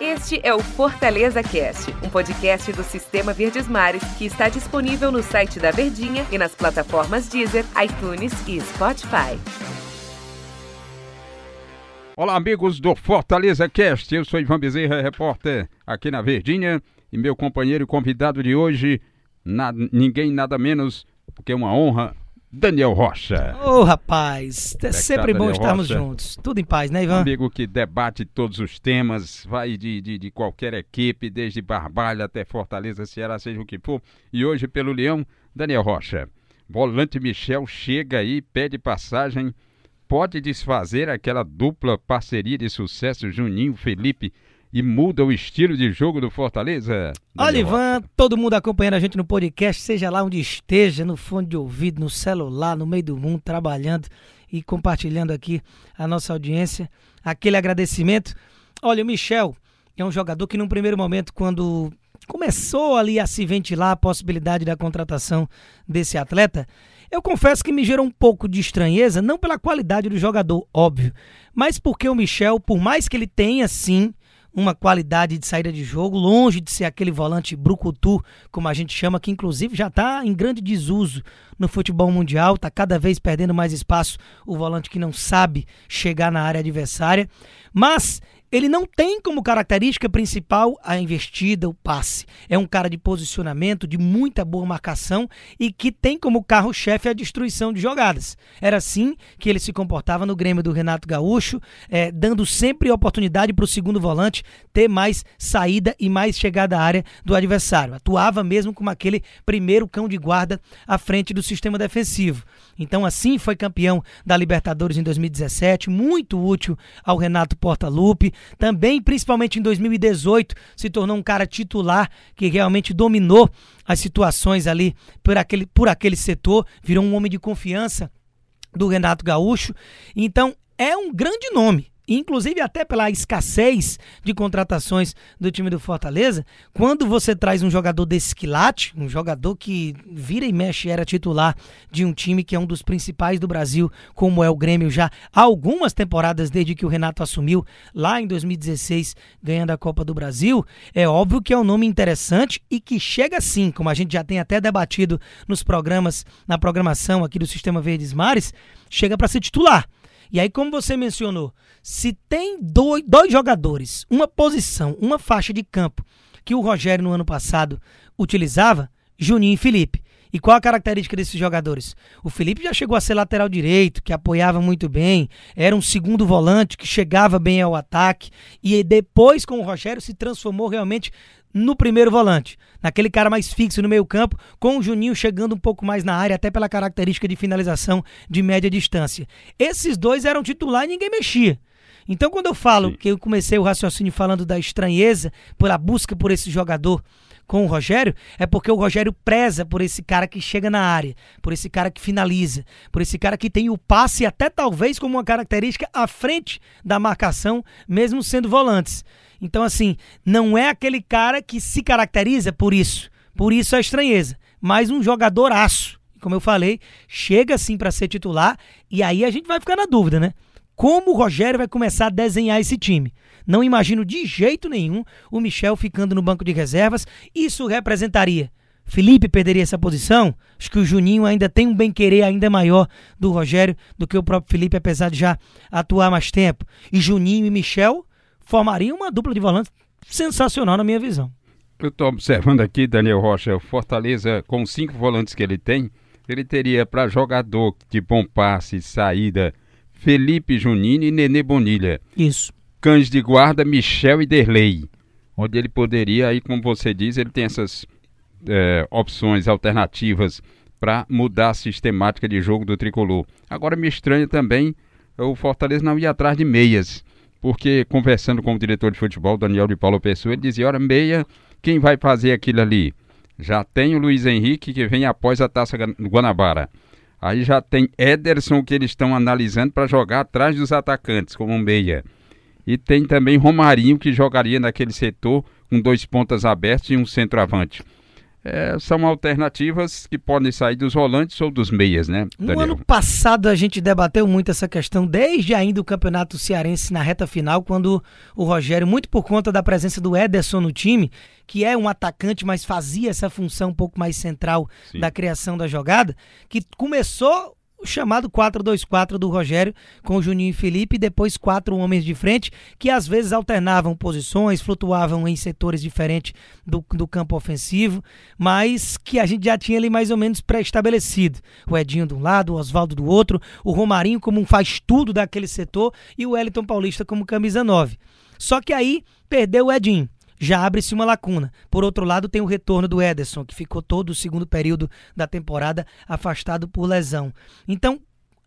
Este é o Fortaleza Cast, um podcast do Sistema Verdes Mares que está disponível no site da Verdinha e nas plataformas Deezer, iTunes e Spotify. Olá, amigos do Fortaleza Cast. Eu sou Ivan Bezerra, repórter aqui na Verdinha, e meu companheiro e convidado de hoje, na, ninguém nada menos porque é uma honra, Daniel Rocha. Ô, oh, rapaz, é, é sempre tá, bom estarmos Rocha? juntos. Tudo em paz, né, Ivan? amigo que debate todos os temas, vai de, de, de, qualquer equipe, desde Barbalha até Fortaleza, Ceará, seja o que for. E hoje, pelo Leão, Daniel Rocha. Volante Michel chega aí, pede passagem, pode desfazer aquela dupla parceria de sucesso Juninho Felipe e muda o estilo de jogo do Fortaleza? Olha, Ivan, todo mundo acompanhando a gente no podcast, seja lá onde esteja, no fone de ouvido, no celular, no meio do mundo, trabalhando e compartilhando aqui a nossa audiência. Aquele agradecimento. Olha, o Michel é um jogador que, num primeiro momento, quando começou ali a se ventilar a possibilidade da contratação desse atleta, eu confesso que me gerou um pouco de estranheza, não pela qualidade do jogador, óbvio, mas porque o Michel, por mais que ele tenha sim uma qualidade de saída de jogo, longe de ser aquele volante brucutu, como a gente chama, que inclusive já está em grande desuso no futebol mundial, está cada vez perdendo mais espaço o volante que não sabe chegar na área adversária. Mas ele não tem como característica principal a investida, o passe. É um cara de posicionamento, de muita boa marcação e que tem como carro-chefe a destruição de jogadas. Era assim que ele se comportava no Grêmio do Renato Gaúcho, é, dando sempre oportunidade para o segundo volante ter mais saída e mais chegada à área do adversário. Atuava mesmo como aquele primeiro cão de guarda à frente do sistema defensivo. Então, assim, foi campeão da Libertadores em 2017, muito útil ao Renato Portaluppi também, principalmente em 2018, se tornou um cara titular que realmente dominou as situações ali por aquele, por aquele setor, virou um homem de confiança do Renato Gaúcho. Então, é um grande nome inclusive até pela escassez de contratações do time do Fortaleza, quando você traz um jogador desse quilate, um jogador que vira e mexe era titular de um time que é um dos principais do Brasil, como é o Grêmio já há algumas temporadas desde que o Renato assumiu lá em 2016, ganhando a Copa do Brasil, é óbvio que é um nome interessante e que chega sim, como a gente já tem até debatido nos programas, na programação aqui do Sistema Verdes Mares, chega para ser titular. E aí, como você mencionou, se tem dois, dois jogadores, uma posição, uma faixa de campo que o Rogério no ano passado utilizava, Juninho e Felipe. E qual a característica desses jogadores? O Felipe já chegou a ser lateral direito, que apoiava muito bem, era um segundo volante que chegava bem ao ataque e depois com o Rogério se transformou realmente no primeiro volante, naquele cara mais fixo no meio-campo, com o Juninho chegando um pouco mais na área, até pela característica de finalização de média distância. Esses dois eram titular e ninguém mexia. Então, quando eu falo Sim. que eu comecei o raciocínio falando da estranheza pela busca por esse jogador com o Rogério, é porque o Rogério preza por esse cara que chega na área, por esse cara que finaliza, por esse cara que tem o passe até talvez como uma característica à frente da marcação, mesmo sendo volantes. Então, assim, não é aquele cara que se caracteriza por isso. Por isso a estranheza. Mas um jogador aço. Como eu falei, chega assim para ser titular e aí a gente vai ficar na dúvida, né? Como o Rogério vai começar a desenhar esse time? Não imagino de jeito nenhum o Michel ficando no banco de reservas. Isso representaria Felipe perderia essa posição? Acho que o Juninho ainda tem um bem-querer ainda maior do Rogério do que o próprio Felipe, apesar de já atuar mais tempo. E Juninho e Michel formaria uma dupla de volantes sensacional na minha visão. Eu estou observando aqui, Daniel Rocha, o Fortaleza, com cinco volantes que ele tem, ele teria para jogador de bom passe e saída Felipe Junino e Nenê Bonilha. Isso. Cães de guarda, Michel e Derlei. Onde ele poderia, aí como você diz, ele tem essas é, opções alternativas para mudar a sistemática de jogo do tricolor. Agora me estranha também o Fortaleza não ir atrás de meias porque conversando com o diretor de futebol, Daniel de Paulo Pessoa, ele dizia: Ora, meia, quem vai fazer aquilo ali? Já tem o Luiz Henrique que vem após a taça Guanabara. Aí já tem Ederson que eles estão analisando para jogar atrás dos atacantes, como um meia. E tem também Romarinho que jogaria naquele setor com dois pontas abertos e um centroavante. É, são alternativas que podem sair dos volantes ou dos meias, né? Daniel? No ano passado a gente debateu muito essa questão, desde ainda o Campeonato Cearense na reta final, quando o Rogério, muito por conta da presença do Ederson no time, que é um atacante, mas fazia essa função um pouco mais central Sim. da criação da jogada, que começou o chamado 4-2-4 do Rogério com Juninho e Felipe e depois quatro homens de frente que às vezes alternavam posições, flutuavam em setores diferentes do, do campo ofensivo, mas que a gente já tinha ali mais ou menos pré-estabelecido. O Edinho de um lado, o Oswaldo do outro, o Romarinho como um faz tudo daquele setor e o Wellington Paulista como camisa 9. Só que aí perdeu o Edinho já abre-se uma lacuna. Por outro lado, tem o retorno do Ederson, que ficou todo o segundo período da temporada afastado por lesão. Então,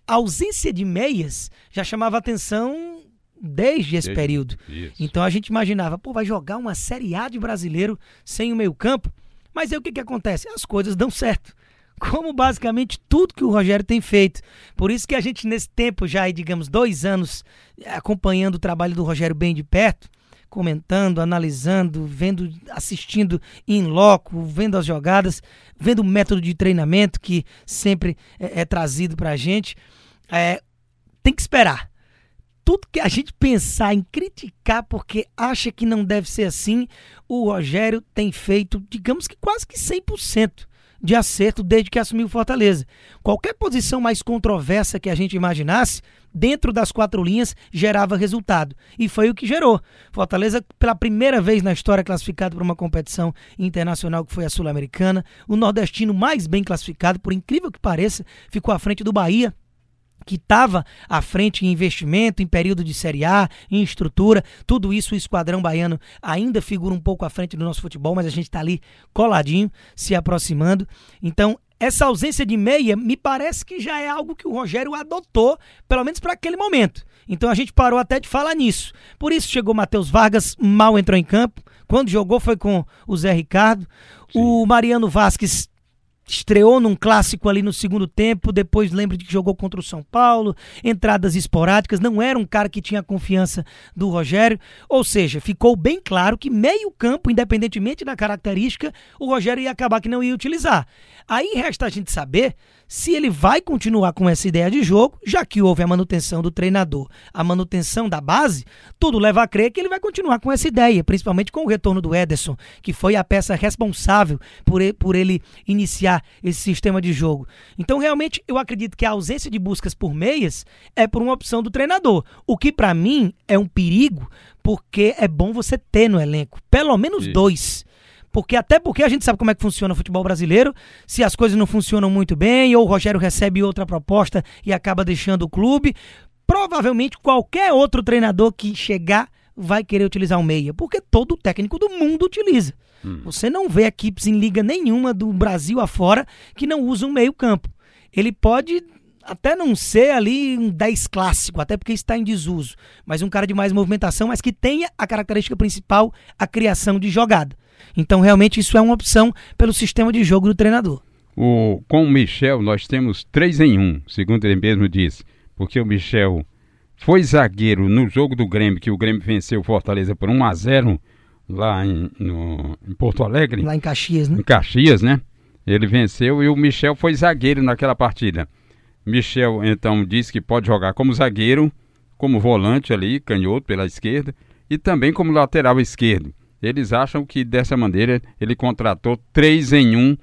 a ausência de meias já chamava atenção desde esse desde, período. Isso. Então a gente imaginava, pô, vai jogar uma Série A de brasileiro sem o meio-campo. Mas aí o que, que acontece? As coisas dão certo. Como basicamente tudo que o Rogério tem feito. Por isso que a gente, nesse tempo, já, digamos, dois anos, acompanhando o trabalho do Rogério bem de perto, comentando, analisando, vendo, assistindo em loco, vendo as jogadas, vendo o método de treinamento que sempre é, é trazido para a gente. É, tem que esperar. Tudo que a gente pensar em criticar porque acha que não deve ser assim, o Rogério tem feito, digamos que quase que 100% de acerto desde que assumiu Fortaleza. Qualquer posição mais controversa que a gente imaginasse, dentro das quatro linhas, gerava resultado. E foi o que gerou. Fortaleza, pela primeira vez na história, classificado para uma competição internacional que foi a Sul-Americana. O nordestino mais bem classificado, por incrível que pareça, ficou à frente do Bahia que estava à frente em investimento, em período de Série A, em estrutura, tudo isso o Esquadrão Baiano ainda figura um pouco à frente do nosso futebol, mas a gente está ali coladinho, se aproximando. Então, essa ausência de meia me parece que já é algo que o Rogério adotou, pelo menos para aquele momento. Então a gente parou até de falar nisso. Por isso chegou Matheus Vargas, mal entrou em campo. Quando jogou foi com o Zé Ricardo. Sim. O Mariano Vasquez estreou num clássico ali no segundo tempo, depois lembro de que jogou contra o São Paulo, entradas esporádicas, não era um cara que tinha confiança do Rogério, ou seja, ficou bem claro que meio campo, independentemente da característica, o Rogério ia acabar que não ia utilizar. Aí resta a gente saber se ele vai continuar com essa ideia de jogo, já que houve a manutenção do treinador, a manutenção da base, tudo leva a crer que ele vai continuar com essa ideia, principalmente com o retorno do Ederson, que foi a peça responsável por ele, por ele iniciar esse sistema de jogo. Então, realmente, eu acredito que a ausência de buscas por meias é por uma opção do treinador, o que para mim é um perigo, porque é bom você ter no elenco pelo menos Sim. dois porque até porque a gente sabe como é que funciona o futebol brasileiro. Se as coisas não funcionam muito bem, ou o Rogério recebe outra proposta e acaba deixando o clube, provavelmente qualquer outro treinador que chegar vai querer utilizar o meia, porque todo técnico do mundo utiliza. Hum. Você não vê equipes em liga nenhuma do Brasil afora que não usam meio campo. Ele pode até não ser ali um 10 clássico, até porque está em desuso, mas um cara de mais movimentação, mas que tenha a característica principal, a criação de jogada. Então, realmente, isso é uma opção pelo sistema de jogo do treinador. O, com o Michel, nós temos três em um, segundo ele mesmo disse, porque o Michel foi zagueiro no jogo do Grêmio, que o Grêmio venceu o Fortaleza por 1 a 0 lá em, no, em Porto Alegre. Lá em Caxias, né? Em Caxias, né? Ele venceu e o Michel foi zagueiro naquela partida. Michel, então, disse que pode jogar como zagueiro, como volante ali, canhoto pela esquerda, e também como lateral esquerdo. Eles acham que dessa maneira ele contratou três em um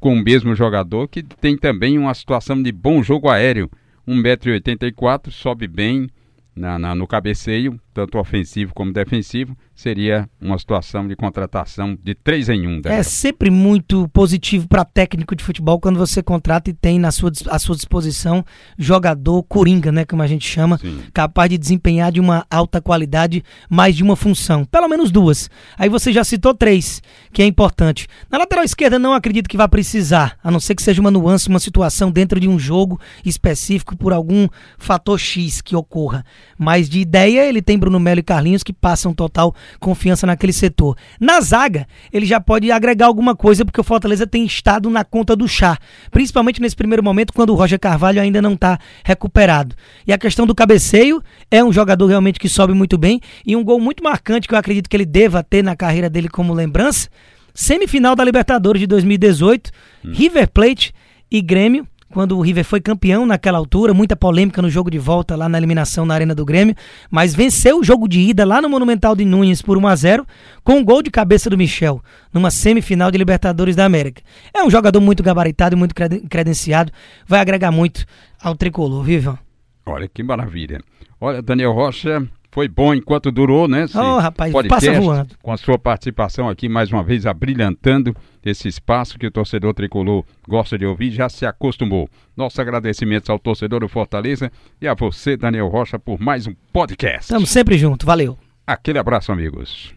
com o mesmo jogador, que tem também uma situação de bom jogo aéreo. 1,84m, sobe bem, na, na, no cabeceio, tanto ofensivo como defensivo, seria uma situação de contratação de três em um. É sempre muito positivo para técnico de futebol quando você contrata e tem na sua, à sua disposição jogador coringa, né, como a gente chama, Sim. capaz de desempenhar de uma alta qualidade mais de uma função, pelo menos duas. Aí você já citou três, que é importante. Na lateral esquerda não acredito que vá precisar, a não ser que seja uma nuance, uma situação dentro de um jogo específico por algum fator X que ocorra. Mas de ideia, ele tem Bruno Melo e Carlinhos que passam total confiança naquele setor. Na zaga, ele já pode agregar alguma coisa, porque o Fortaleza tem estado na conta do chá. Principalmente nesse primeiro momento, quando o Roger Carvalho ainda não está recuperado. E a questão do cabeceio, é um jogador realmente que sobe muito bem. E um gol muito marcante que eu acredito que ele deva ter na carreira dele como lembrança semifinal da Libertadores de 2018, hum. River Plate e Grêmio quando o River foi campeão naquela altura, muita polêmica no jogo de volta lá na eliminação na Arena do Grêmio, mas venceu o jogo de ida lá no Monumental de Nunes por 1 a 0 com um gol de cabeça do Michel, numa semifinal de Libertadores da América. É um jogador muito gabaritado e muito credenciado, vai agregar muito ao tricolor, viu, Olha que maravilha. Olha, Daniel Rocha, foi bom enquanto durou, né? oh, rapaz, podcast, passa voando. Com a sua participação aqui, mais uma vez, abrilhantando esse espaço que o torcedor tricolor gosta de ouvir, já se acostumou. Nossos agradecimentos ao torcedor do Fortaleza e a você, Daniel Rocha, por mais um podcast. Estamos sempre juntos, valeu. Aquele abraço, amigos.